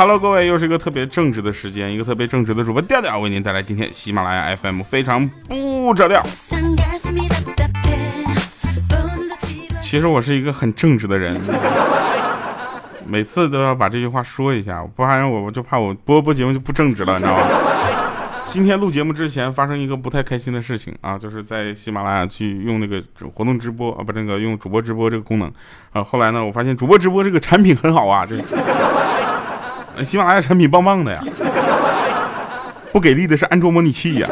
！Hello，各位，又是一个特别正直的时间，一个特别正直的主播调调为您带来今天喜马拉雅 FM 非常不着调。其实我是一个很正直的人，每次都要把这句话说一下，不然我我就怕我播播节目就不正直了，你知道吗？今天录节目之前发生一个不太开心的事情啊，就是在喜马拉雅去用那个活动直播啊，不，那个用主播直播这个功能啊。后来呢，我发现主播直播这个产品很好啊，这喜马拉雅产品棒棒的呀。不给力的是安卓模拟器呀。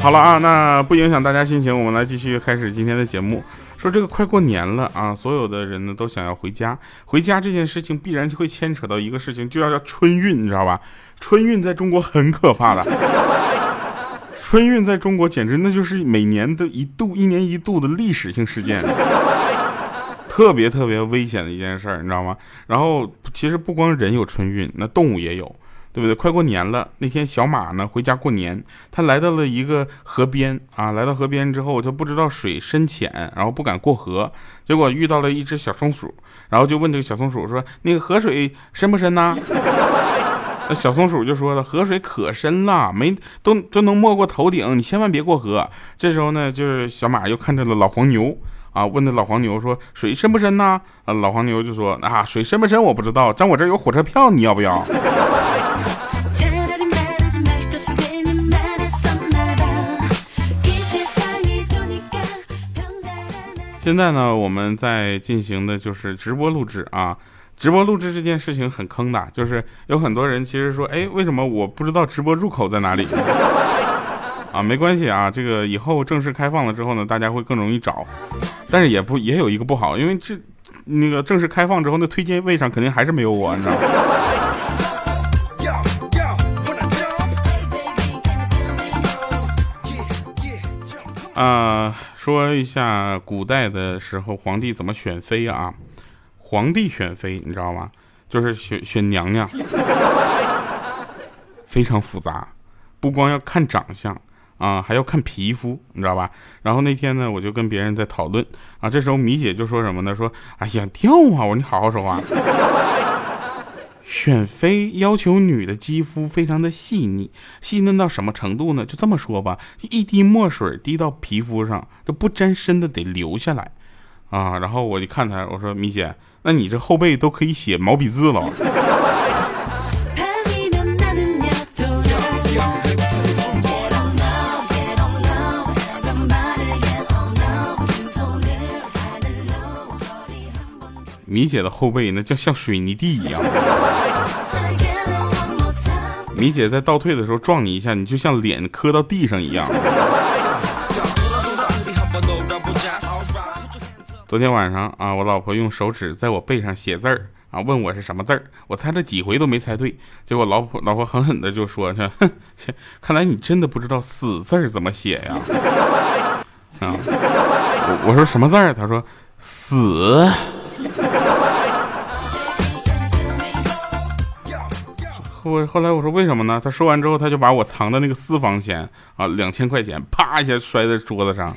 好了啊，那不影响大家心情，我们来继续开始今天的节目。说这个快过年了啊，所有的人呢都想要回家。回家这件事情必然就会牵扯到一个事情，就要叫春运，你知道吧？春运在中国很可怕的，春运在中国简直那就是每年的一度、一年一度的历史性事件，特别特别危险的一件事儿，你知道吗？然后其实不光人有春运，那动物也有。对不对？快过年了，那天小马呢回家过年，他来到了一个河边啊，来到河边之后，他不知道水深浅，然后不敢过河，结果遇到了一只小松鼠，然后就问这个小松鼠说：“那个河水深不深呢？” 那小松鼠就说了：“河水可深了，没都都能没过头顶，你千万别过河。”这时候呢，就是小马又看着了老黄牛啊，问那老黄牛说：“水深不深呢？”啊，老黄牛就说：“啊，水深不深我不知道，但我这有火车票，你要不要？” 现在呢，我们在进行的就是直播录制啊。直播录制这件事情很坑的，就是有很多人其实说，哎，为什么我不知道直播入口在哪里？啊，没关系啊，这个以后正式开放了之后呢，大家会更容易找。但是也不也有一个不好，因为这那个正式开放之后，那推荐位上肯定还是没有我，你知道吗？啊。说一下古代的时候皇帝怎么选妃啊？皇帝选妃你知道吗？就是选选娘娘，非常复杂，不光要看长相啊，还要看皮肤，你知道吧？然后那天呢，我就跟别人在讨论啊，这时候米姐就说什么呢？说哎呀掉啊！我说你好好说话。选妃要求女的肌肤非常的细腻，细嫩到什么程度呢？就这么说吧，一滴墨水滴到皮肤上都不沾身的得留下来，啊！然后我就看她，我说米姐，那你这后背都可以写毛笔字了。米姐的后背那叫像水泥地一样。米姐在倒退的时候撞你一下，你就像脸磕到地上一样。昨天晚上啊，我老婆用手指在我背上写字儿啊，问我是什么字儿，我猜了几回都没猜对，结果老婆老婆狠狠的就说：“ 哼，看来你真的不知道死字儿怎么写呀。”啊，我我说什么字儿？她说死。我后来我说为什么呢？他说完之后，他就把我藏的那个私房钱啊，两千块钱，啪一下摔在桌子上。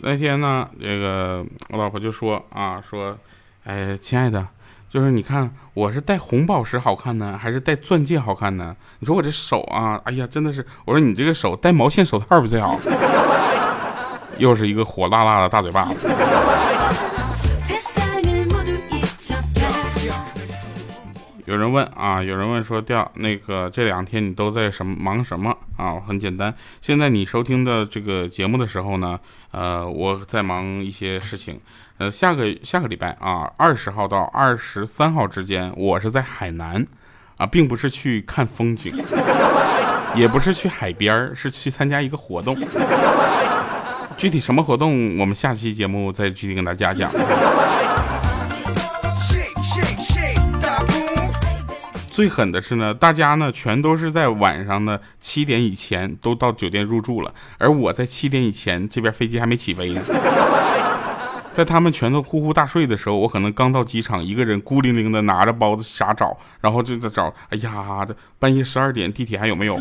那天呢，这个我老婆就说啊，说，哎，亲爱的。就是你看，我是戴红宝石好看呢，还是戴钻戒好看呢？你说我这手啊，哎呀，真的是，我说你这个手戴毛线手套不最好？又是一个火辣辣的大嘴巴子。有人问啊，有人问说掉那个这两天你都在什么忙什么啊？很简单，现在你收听的这个节目的时候呢，呃，我在忙一些事情。呃，下个下个礼拜啊，二十号到二十三号之间，我是在海南，啊，并不是去看风景，也不是去海边是去参加一个活动。具体什么活动，我们下期节目再具体跟大家讲。最狠的是呢，大家呢全都是在晚上的七点以前都到酒店入住了，而我在七点以前这边飞机还没起飞呢。在他们全都呼呼大睡的时候，我可能刚到机场，一个人孤零零的拿着包子瞎找，然后就在找，哎呀的，半夜十二点地铁还有没有？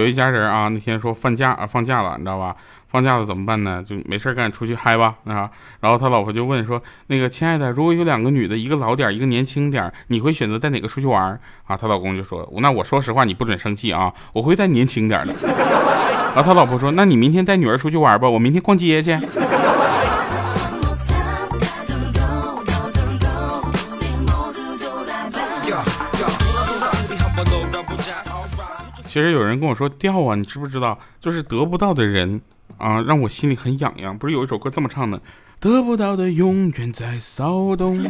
有一家人啊，那天说放假啊，放假了，你知道吧？放假了怎么办呢？就没事干，出去嗨吧啊！然后他老婆就问说：“那个亲爱的，如果有两个女的，一个老点，一个年轻点，你会选择带哪个出去玩？”啊，他老公就说：“那我说实话，你不准生气啊，我会带年轻点的。”然后他老婆说：“那你明天带女儿出去玩吧，我明天逛街去。”其实有人跟我说掉啊，你知不知道？就是得不到的人啊，让我心里很痒痒。不是有一首歌这么唱的：得不到的永远在骚动。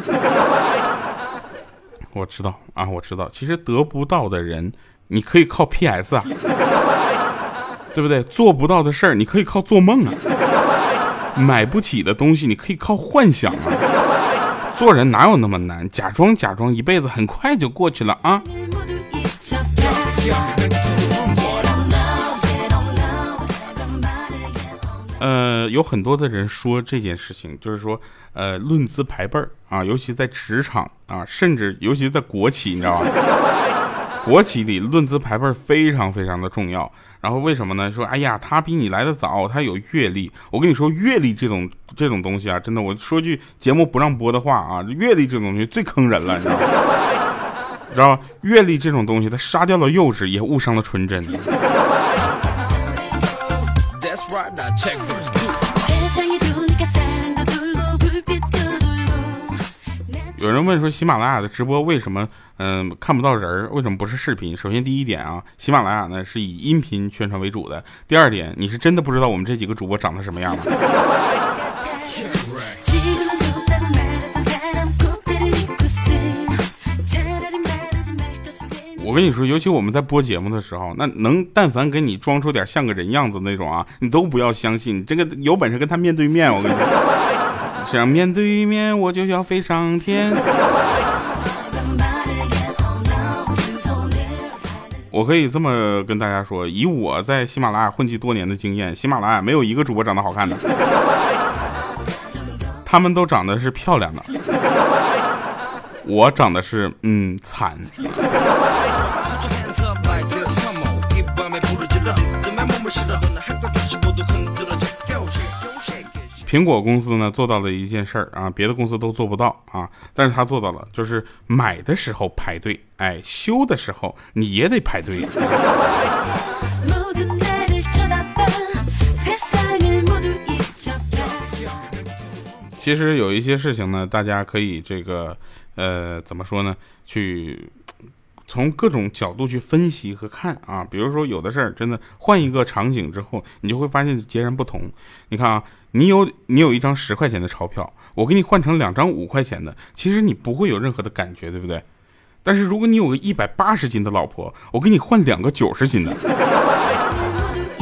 我知道啊，我知道。其实得不到的人，你可以靠 PS 啊，对不对？做不到的事儿，你可以靠做梦啊。买不起的东西，你可以靠幻想啊。做人哪有那么难？假装假装，一辈子很快就过去了啊。呃，有很多的人说这件事情，就是说，呃，论资排辈儿啊，尤其在职场啊，甚至尤其在国企，你知道吗？国企里论资排辈儿非常非常的重要。然后为什么呢？说，哎呀，他比你来的早，他有阅历。我跟你说，阅历这种这种东西啊，真的，我说句节目不让播的话啊，阅历这种东西最坑人了，你知道吗？知道吧？阅历这种东西，它杀掉了幼稚，也误伤了纯真。有人问说，喜马拉雅的直播为什么嗯看不到人儿？为什么不是视频？首先第一点啊，喜马拉雅呢是以音频宣传为主的。第二点，你是真的不知道我们这几个主播长得什么样我跟你说，尤其我们在播节目的时候，那能但凡给你装出点像个人样子那种啊，你都不要相信。这个有本事跟他面对面，我跟你说，想面对面我就要飞上天。我可以这么跟大家说，以我在喜马拉雅混迹多年的经验，喜马拉雅没有一个主播长得好看的，他们都长得是漂亮的。我长得是嗯惨。苹果公司呢做到了一件事儿啊，别的公司都做不到啊，但是他做到了，就是买的时候排队，哎，修的时候你也得排队。其实有一些事情呢，大家可以这个。呃，怎么说呢？去从各种角度去分析和看啊，比如说有的事儿真的换一个场景之后，你就会发现截然不同。你看啊，你有你有一张十块钱的钞票，我给你换成两张五块钱的，其实你不会有任何的感觉，对不对？但是如果你有个一百八十斤的老婆，我给你换两个九十斤的，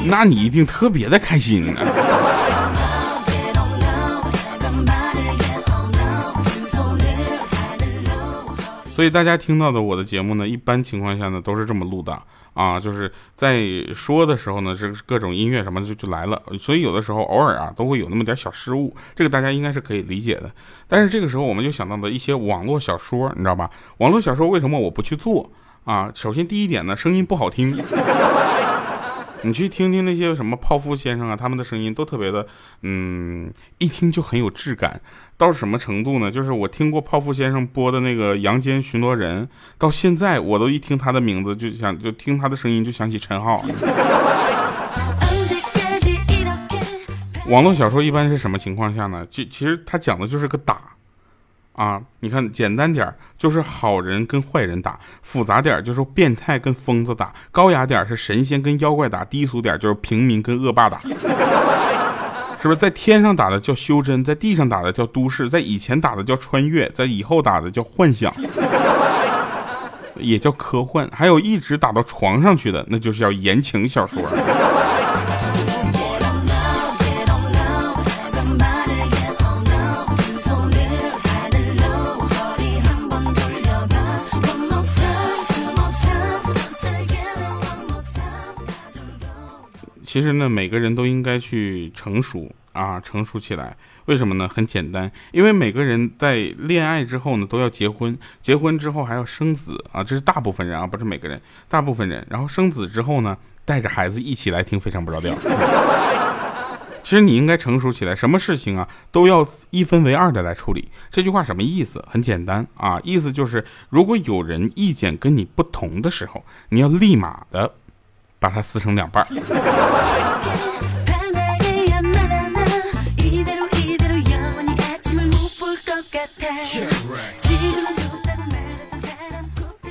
那你一定特别的开心呢。所以大家听到的我的节目呢，一般情况下呢都是这么录的啊，就是在说的时候呢，是各种音乐什么就就来了，所以有的时候偶尔啊都会有那么点小失误，这个大家应该是可以理解的。但是这个时候我们就想到了一些网络小说，你知道吧？网络小说为什么我不去做啊？首先第一点呢，声音不好听。你去听听那些什么泡芙先生啊，他们的声音都特别的，嗯，一听就很有质感。到什么程度呢？就是我听过泡芙先生播的那个《阳间巡逻人》，到现在我都一听他的名字就想，就听他的声音就想起陈浩。网络小说一般是什么情况下呢？就其实他讲的就是个打。啊，你看，简单点就是好人跟坏人打，复杂点就是变态跟疯子打，高雅点是神仙跟妖怪打，低俗点就是平民跟恶霸打，是不是？在天上打的叫修真，在地上打的叫都市，在以前打的叫穿越，在以后打的叫幻想，也叫科幻，还有一直打到床上去的，那就是叫言情小说。其实呢，每个人都应该去成熟啊，成熟起来。为什么呢？很简单，因为每个人在恋爱之后呢，都要结婚，结婚之后还要生子啊，这是大部分人啊，不是每个人，大部分人。然后生子之后呢，带着孩子一起来听《非常不着调》。其实你应该成熟起来，什么事情啊都要一分为二的来处理。这句话什么意思？很简单啊，意思就是如果有人意见跟你不同的时候，你要立马的把它撕成两半。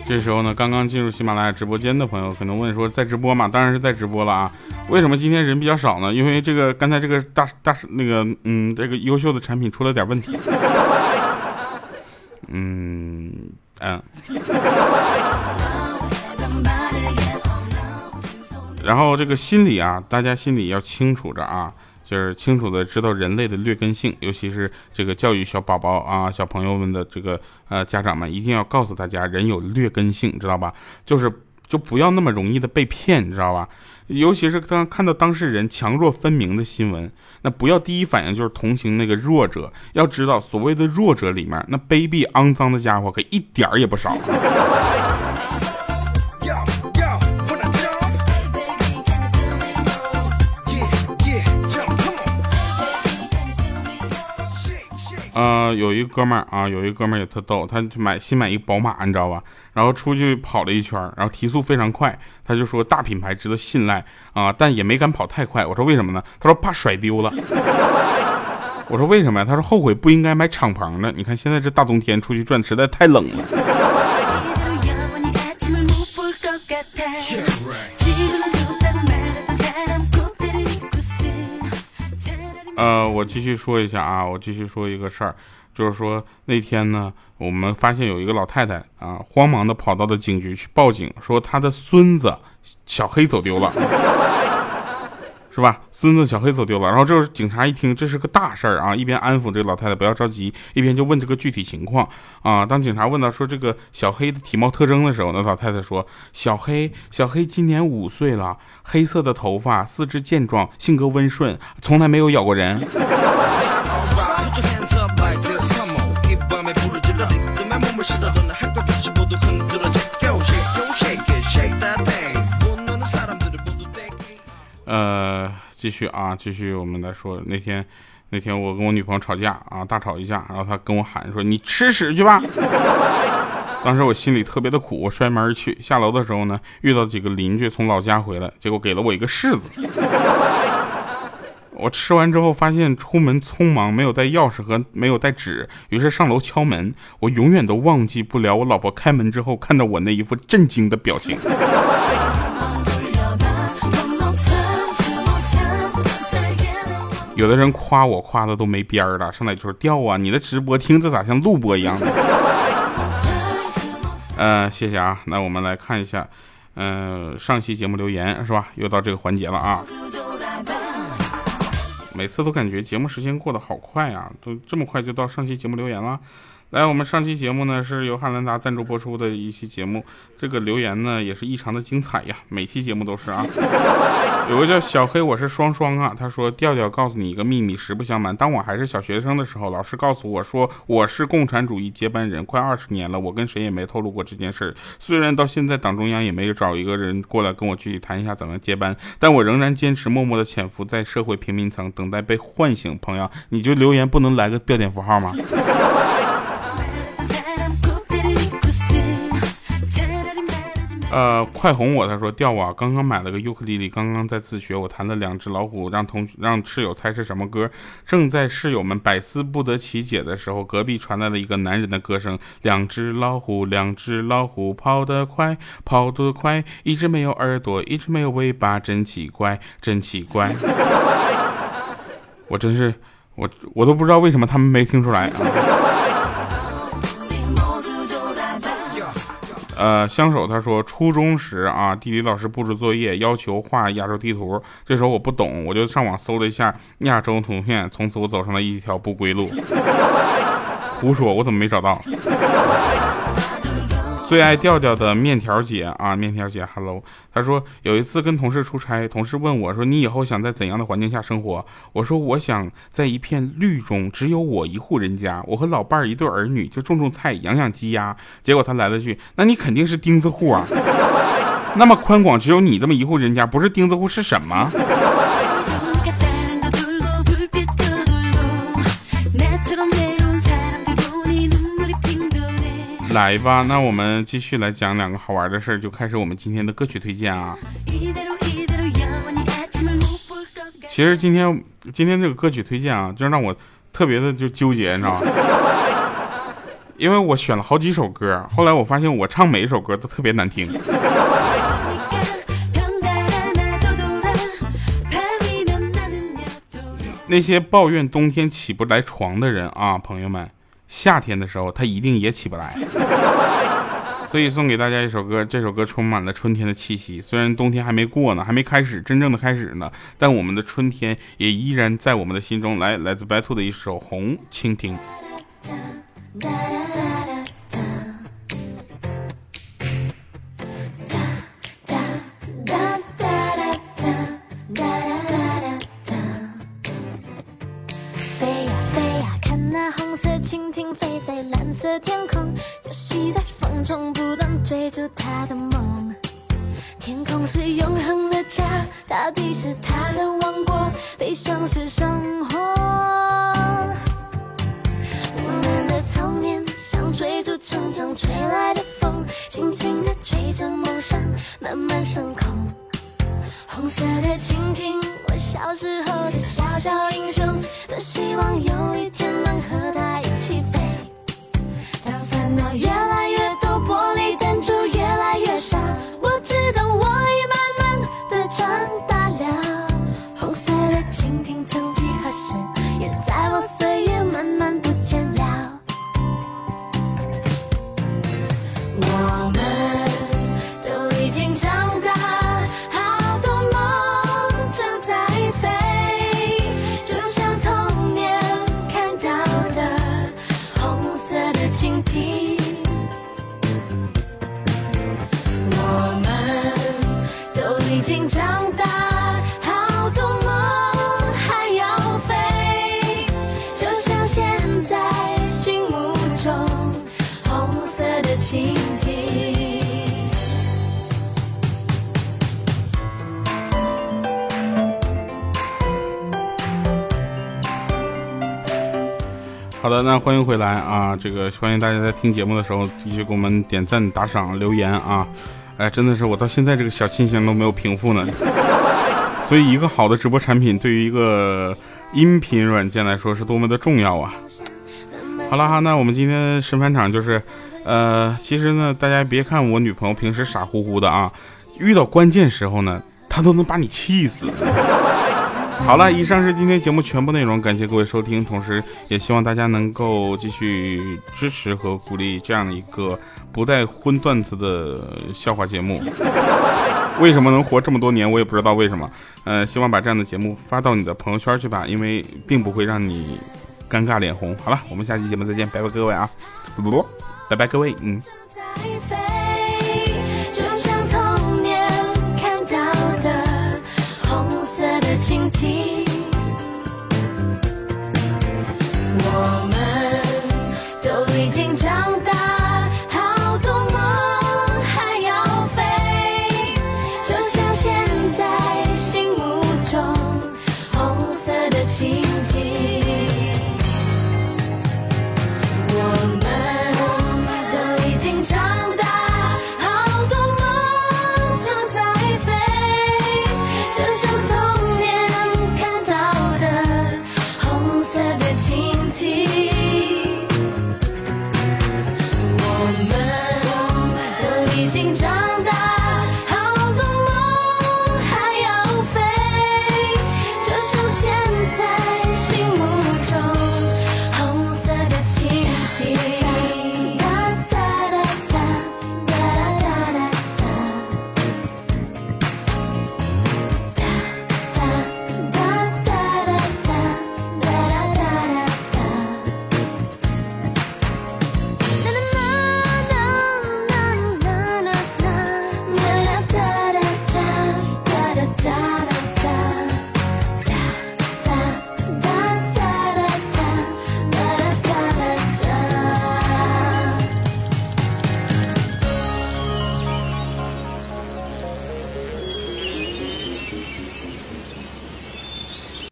这时候呢，刚刚进入喜马拉雅直播间的朋友可能问说，在直播吗？当然是在直播了啊！为什么今天人比较少呢？因为这个刚才这个大大那个嗯，这个优秀的产品出了点问题。嗯嗯。然后这个心理啊，大家心里要清楚着啊。就是清楚的知道人类的劣根性，尤其是这个教育小宝宝啊、小朋友们的这个呃家长们，一定要告诉大家，人有劣根性，知道吧？就是就不要那么容易的被骗，你知道吧？尤其是当看到当事人强弱分明的新闻，那不要第一反应就是同情那个弱者，要知道所谓的弱者里面那卑鄙肮脏的家伙可一点儿也不少。有一个哥们儿啊，有一个哥们儿也特逗，他去买新买一宝马，你知道吧？然后出去跑了一圈，然后提速非常快，他就说大品牌值得信赖啊，但也没敢跑太快。我说为什么呢？他说怕甩丢了。我说为什么呀？他说后悔不应该买敞篷的。你看现在这大冬天出去转实在太冷了。呃，我继续说一下啊，我继续说一个事儿，就是说那天呢，我们发现有一个老太太啊，慌忙的跑到了警局去报警，说她的孙子小黑走丢了。是吧？孙子小黑走丢了，然后这时警察一听这是个大事儿啊，一边安抚这个老太太不要着急，一边就问这个具体情况啊。当警察问到说这个小黑的体貌特征的时候，那老太太说小黑小黑今年五岁了，黑色的头发，四肢健壮，性格温顺，从来没有咬过人。继续啊，继续，我们来说那天，那天我跟我女朋友吵架啊，大吵一架，然后她跟我喊说：“你吃屎去吧！” 当时我心里特别的苦，我摔门而去。下楼的时候呢，遇到几个邻居从老家回来，结果给了我一个柿子。我吃完之后发现出门匆忙，没有带钥匙和没有带纸，于是上楼敲门。我永远都忘记不了我老婆开门之后看到我那一副震惊的表情。有的人夸我夸的都没边儿了，上来就说调啊，你的直播听着咋像录播一样？呃，谢谢啊，那我们来看一下，嗯，上期节目留言是吧？又到这个环节了啊，每次都感觉节目时间过得好快啊，都这么快就到上期节目留言了。来，我们上期节目呢是由汉兰达赞助播出的一期节目，这个留言呢也是异常的精彩呀，每期节目都是啊。有个叫小黑，我是双双啊，他说调调告诉你一个秘密，实不相瞒，当我还是小学生的时候，老师告诉我说我是共产主义接班人，快二十年了，我跟谁也没透露过这件事儿。虽然到现在党中央也没有找一个人过来跟我具体谈一下怎么接班，但我仍然坚持默默的潜伏在社会平民层，等待被唤醒。朋友，你就留言不能来个标点符号吗？呃，快哄我！他说调啊，刚刚买了个尤克里里，刚刚在自学，我弹了两只老虎，让同让室友猜是什么歌。正在室友们百思不得其解的时候，隔壁传来了一个男人的歌声：两只老虎，两只老虎，跑得快，跑得快，一只没有耳朵，一只没有尾巴，真奇怪，真奇怪。我真是，我我都不知道为什么他们没听出来啊。呃，相守他说，初中时啊，地理老师布置作业要求画亚洲地图，这时候我不懂，我就上网搜了一下亚洲图片，从此我走上了一条不归路。胡说，我怎么没找到？最爱调调的面条姐啊，面条姐，hello。她说有一次跟同事出差，同事问我说：“你以后想在怎样的环境下生活？”我说：“我想在一片绿中，只有我一户人家，我和老伴儿一对儿女，就种种菜，养养鸡鸭。”结果他来了句：“那你肯定是钉子户啊！那么宽广，只有你这么一户人家，不是钉子户是什么？”来吧，那我们继续来讲两个好玩的事儿，就开始我们今天的歌曲推荐啊。其实今天今天这个歌曲推荐啊，就让我特别的就纠结，你知道吗？因为我选了好几首歌，后来我发现我唱每一首歌都特别难听。那些抱怨冬天起不来床的人啊，朋友们。夏天的时候，他一定也起不来，所以送给大家一首歌。这首歌充满了春天的气息，虽然冬天还没过呢，还没开始真正的开始呢，但我们的春天也依然在我们的心中。来，来自白兔的一首《红蜻蜓》。色蜻蜓飞在蓝色天空，游戏在风中，不断追逐他的梦。天空是永恒的家，大地是他的王国，悲伤是生活。我们的童年像追逐成长吹来的风，轻轻地吹着梦想慢慢升空。红色的蜻蜓，我小时候的小小英雄，多希望有一天能和它一起飞。当烦恼越来好的，那欢迎回来啊！这个欢迎大家在听节目的时候继续给我们点赞、打赏、留言啊！哎，真的是我到现在这个小心情都没有平复呢。所以，一个好的直播产品对于一个音频软件来说是多么的重要啊！好了哈，那我们今天神返场就是，呃，其实呢，大家别看我女朋友平时傻乎乎的啊，遇到关键时候呢，她都能把你气死。好了，以上是今天节目全部内容，感谢各位收听，同时也希望大家能够继续支持和鼓励这样的一个不带荤段子的笑话节目。为什么能活这么多年，我也不知道为什么。呃，希望把这样的节目发到你的朋友圈去吧，因为并不会让你尴尬脸红。好了，我们下期节目再见，拜拜各位啊，不，拜拜各位，嗯。